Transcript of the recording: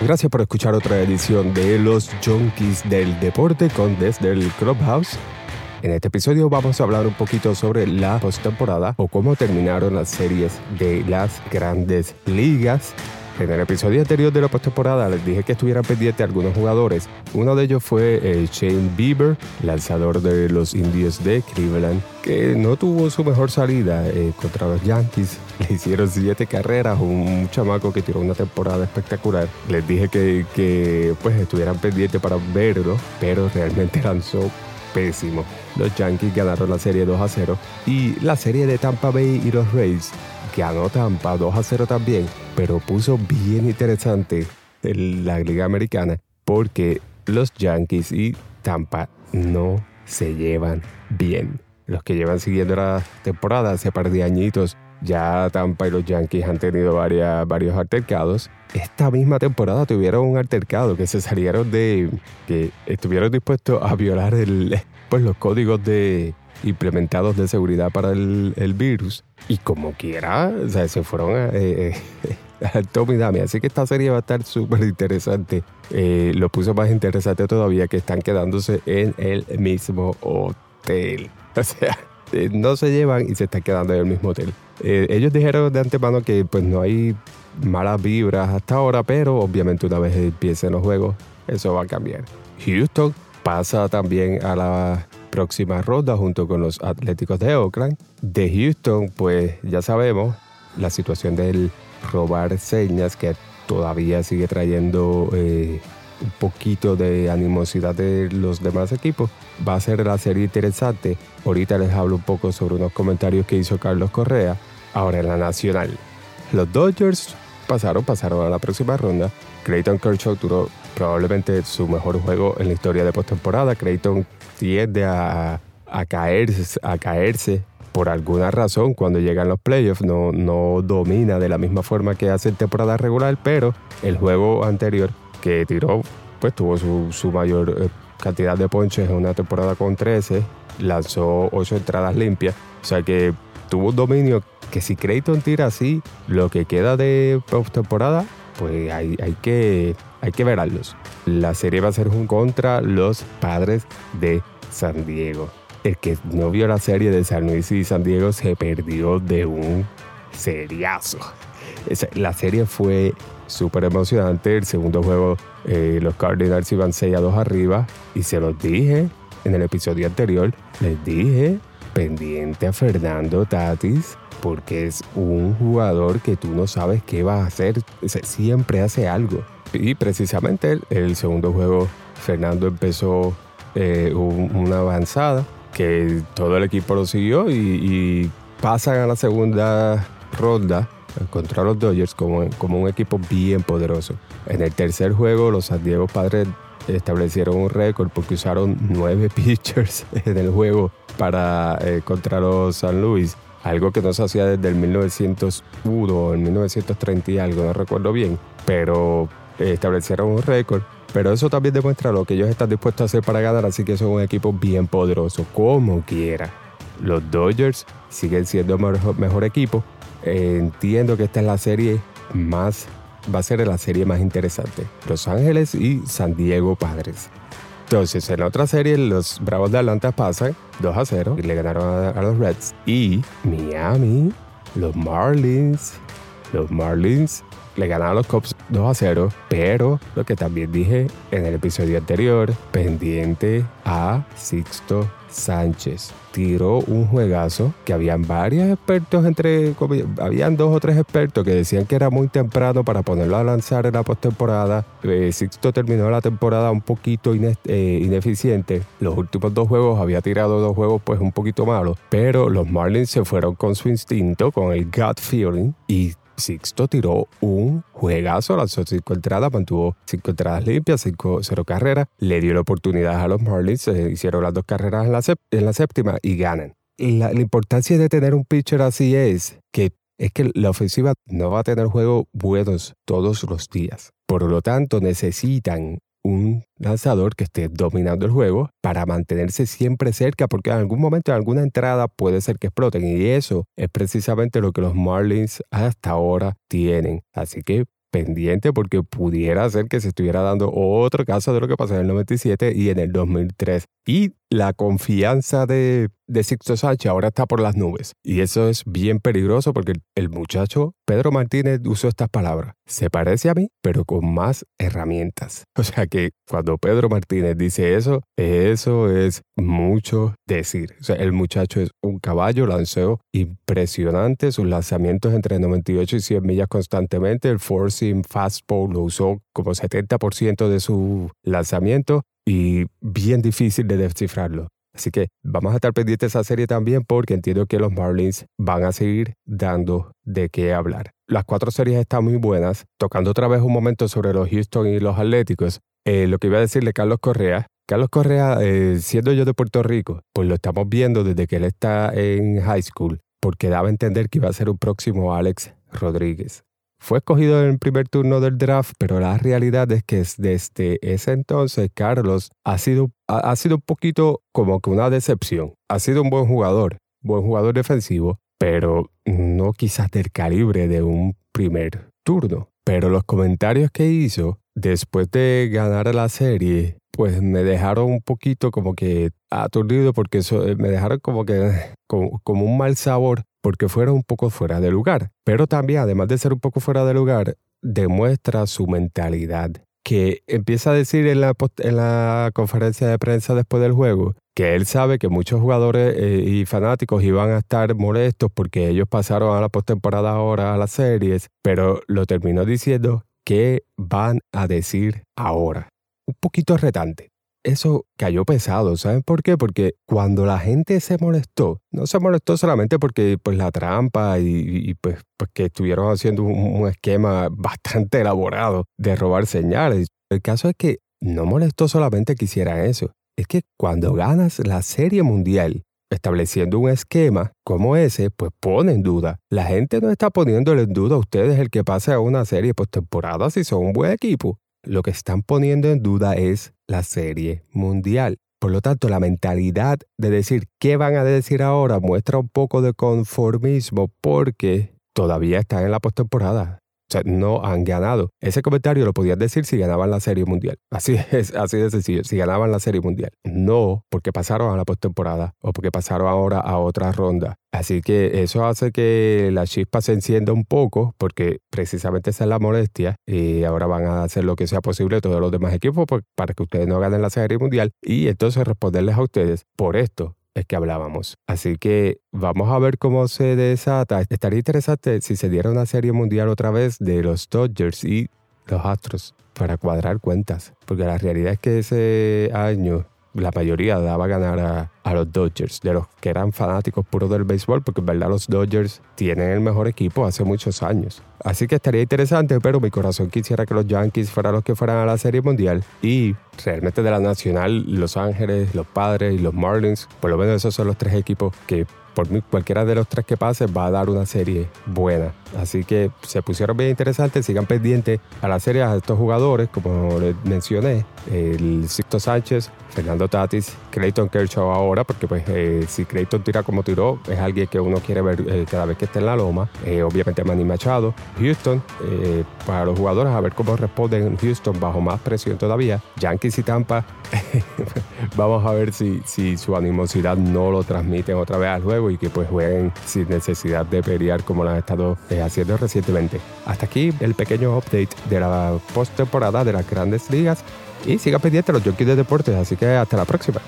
Gracias por escuchar otra edición de Los Junkies del Deporte con Desde el Clubhouse. En este episodio vamos a hablar un poquito sobre la postemporada o cómo terminaron las series de las grandes ligas en el episodio anterior de la postemporada les dije que estuvieran pendientes algunos jugadores. Uno de ellos fue eh, Shane Bieber, lanzador de los Indios de Cleveland, que no tuvo su mejor salida eh, contra los Yankees. Le hicieron siete carreras, un chamaco que tiró una temporada espectacular. Les dije que, pues estuvieran pendientes para verlo, pero realmente lanzó pésimo. Los Yankees ganaron la serie 2 a 0 y la serie de Tampa Bay y los Rays ganó Tampa 2 a 0 también, pero puso bien interesante la Liga Americana porque los Yankees y Tampa no se llevan bien. Los que llevan siguiendo la temporada hace par de añitos, ya Tampa y los Yankees han tenido varias, varios altercados. Esta misma temporada tuvieron un altercado que se salieron de. que estuvieron dispuestos a violar el, pues, los códigos de, implementados de seguridad para el, el virus. Y como quiera, o sea, se fueron a, eh, eh, Tommy Dami. Así que esta serie va a estar súper interesante. Eh, lo puso más interesante todavía que están quedándose en el mismo hotel. O sea, eh, no se llevan y se están quedando en el mismo hotel. ellos dijeron de antemano que pues no hay malas vibras hasta ahora, pero obviamente una vez empiecen los juegos, eso va a cambiar. Houston pasa también a la próxima ronda junto con los Atléticos de Oakland. De Houston, pues ya sabemos la situación del robar señas que todavía sigue trayendo eh, un poquito de animosidad de los demás equipos. Va a ser la serie interesante. Ahorita les hablo un poco sobre unos comentarios que hizo Carlos Correa. Ahora en la nacional. Los Dodgers pasaron, pasaron a la próxima ronda. Clayton Kershaw duró probablemente su mejor juego en la historia de postemporada. Clayton tiende a, caerse, a caerse por alguna razón cuando llegan los playoffs. No, no domina de la misma forma que hace en temporada regular, pero el juego anterior que tiró, pues tuvo su, mayor eh, cantidad de ponches en una temporada con 13, lanzó 8 entradas limpias, o sea que tuvo un dominio que si Creighton tira así, lo que queda de postemporada, pues hay, hay, que, hay que verlos. La serie va a ser contra los padres de San Diego. El que no vio la serie de San Luis y San Diego se perdió de un seriazo. La serie fue súper emocionante. El segundo juego, eh, los Cardinals iban 6 a 2 arriba. Y se los dije en el episodio anterior. Les dije pendiente a Fernando Tatis porque es un jugador que tú no sabes qué va a hacer. siempre hace algo. Y precisamente el, segundo juego, Fernando empezó eh, una avanzada que todo el equipo lo siguió y, pasan a la segunda ronda contra los Dodgers como, como un equipo bien poderoso. En el tercer juego, los San Diego Padres establecieron un récord porque usaron nueve pitchers en el juego para eh, contra los San Luis algo que no se hacía desde el 1901 o el 1930 y algo, no recuerdo bien, pero establecieron un récord. Pero eso también demuestra lo que ellos están dispuestos a hacer para ganar, así que son un equipo bien poderoso, como quiera. Los Dodgers siguen siendo mejor, mejor equipo. entiendo que esta es la serie más, va a ser la serie más interesante. Los Ángeles y San Diego Padres. Entonces, en la otra serie, los Bravos de Atlanta pasan 2 a 0 y le ganaron a, los Reds. Y Miami, los Marlins, los Marlins le ganaron a los Cubs 2 a 0, pero lo que también dije en el episodio anterior, pendiente a Sixto Sánchez. Tiró un juegazo que habían varios expertos entre habían dos o tres expertos que decían que era muy temprano para ponerlo a lanzar en la postemporada. Eh, Sixto terminó la temporada un poquito eh, ineficiente. Los últimos dos juegos había tirado dos juegos pues un poquito malos, pero los Marlins se fueron con su instinto, con el gut feeling y Sixto tiró un juegazo, lanzó cinco entradas, mantuvo cinco entradas limpias, cinco, cero carreras, le dio la oportunidad a los Marlins, hicieron las dos carreras en la, en la séptima y ganan. La, la importancia de tener un pitcher así es que es que la ofensiva no va a tener juegos buenos todos los días. Por lo tanto, necesitan un lanzador que esté dominando el juego para mantenerse siempre cerca, porque en algún momento, en alguna entrada, puede ser que exploten. Y eso es precisamente lo que los Marlins hasta ahora tienen. Así que pendiente porque pudiera ser que se estuviera dando otro caso de lo que pasó en el 97 y en el 2003. Y la confianza de, de Sixto Sánchez ahora está por las nubes. Y eso es bien peligroso porque el muchacho Pedro Martínez usó estas palabras. Se parece a mí, pero con más herramientas. O sea que cuando Pedro Martínez dice eso, eso es mucho decir. O sea, el muchacho es un caballo, lanzó impresionante sus lanzamientos entre 98 y 100 millas constantemente. El forcing fastball lo usó como 70% de su lanzamiento y bien difícil de descifrarlo. Así que vamos a estar pendientes de esa serie también porque entiendo que los Marlins van a seguir dando de qué hablar. Las cuatro series están muy buenas. Tocando otra vez un momento sobre los Houston y los Atléticos, eh, lo que iba a decirle Carlos Correa. Carlos Correa, eh, siendo yo de Puerto Rico, pues lo estamos viendo desde que él está en high school, porque daba a entender que iba a ser un próximo Alex Rodríguez. Fue escogido en el primer turno del draft, pero la realidad es que desde ese entonces Carlos ha sido, ha, sido un poquito como que una decepción. Ha sido un buen jugador, buen jugador defensivo, pero no quizás del calibre de un primer turno. Pero los comentarios que hizo después de ganar la serie, pues me dejaron un poquito como que aturdido porque eh, me dejaron como que como un mal sabor porque fuera un poco fuera de lugar. Pero también, además de ser un poco fuera de lugar, demuestra su mentalidad, que empieza a decir en la, en la conferencia de prensa después del juego que él sabe que muchos jugadores eh, y fanáticos iban a estar molestos porque ellos pasaron a la postemporada ahora a las series, pero lo terminó diciendo que van a decir ahora. Un poquito retante eso cayó pesado. ¿Saben por qué? Porque cuando la gente se molestó, no se molestó solamente porque pues la trampa y, pues, pues, que estuvieron haciendo un, esquema bastante elaborado de robar señales. El caso es que no molestó solamente que hicieran eso. Es que cuando ganas la serie mundial estableciendo un esquema como ese, pues pone en duda. La gente no está poniéndole en duda a ustedes el que pase a una serie postemporada si son un buen equipo lo que están poniendo en duda es la serie mundial. Por lo tanto, la mentalidad de decir qué van a decir ahora muestra un poco de conformismo porque todavía están en la postemporada. O sea, no han ganado. Ese comentario lo podían decir si ganaban la Serie Mundial. Así es, así de sencillo, si ganaban la Serie Mundial. No porque pasaron a la postemporada o porque pasaron ahora a otra ronda. Así que eso hace que la chispa se encienda un poco porque precisamente esa es la molestia y ahora van a hacer lo que sea posible todos los demás equipos para que ustedes no ganen la Serie Mundial y entonces responderles a ustedes por esto que hablábamos. Así que vamos a ver cómo se desata. Estaría interesante si se diera una serie mundial otra vez de los Dodgers y los Astros para cuadrar cuentas. Porque la realidad es que ese año la mayoría daba a ganar a, a, los Dodgers, de los que eran fanáticos puros del béisbol, porque en verdad los Dodgers tienen el mejor equipo hace muchos años. Así que estaría interesante, pero mi corazón quisiera que los Yankees fueran los que fueran a la Serie Mundial y realmente de la Nacional, Los Ángeles, los Padres y los Marlins, por lo menos esos son los tres equipos que por mí, cualquiera de los tres que pase va a dar una serie buena. Así que se pusieron bien interesantes, sigan pendientes a la serie a estos jugadores, como les mencioné, el Sixto Sánchez, Fernando Tatis, Clayton Kershaw ahora, porque pues eh, si Clayton tira como tiró, es alguien que uno quiere ver eh, cada vez que esté en la loma. Eh, obviamente Manny Machado, Houston, para los jugadores a ver cómo responden Houston bajo más presión todavía. Yankees y Tampa, vamos a ver si, si su animosidad no lo transmiten otra vez al juego y que pues jueguen sin necesidad de pelear como lo han estado haciendo recientemente. Hasta aquí el pequeño update de la postemporada de las grandes ligas y siga pendiente los jockeys de deportes, así que hasta la próxima.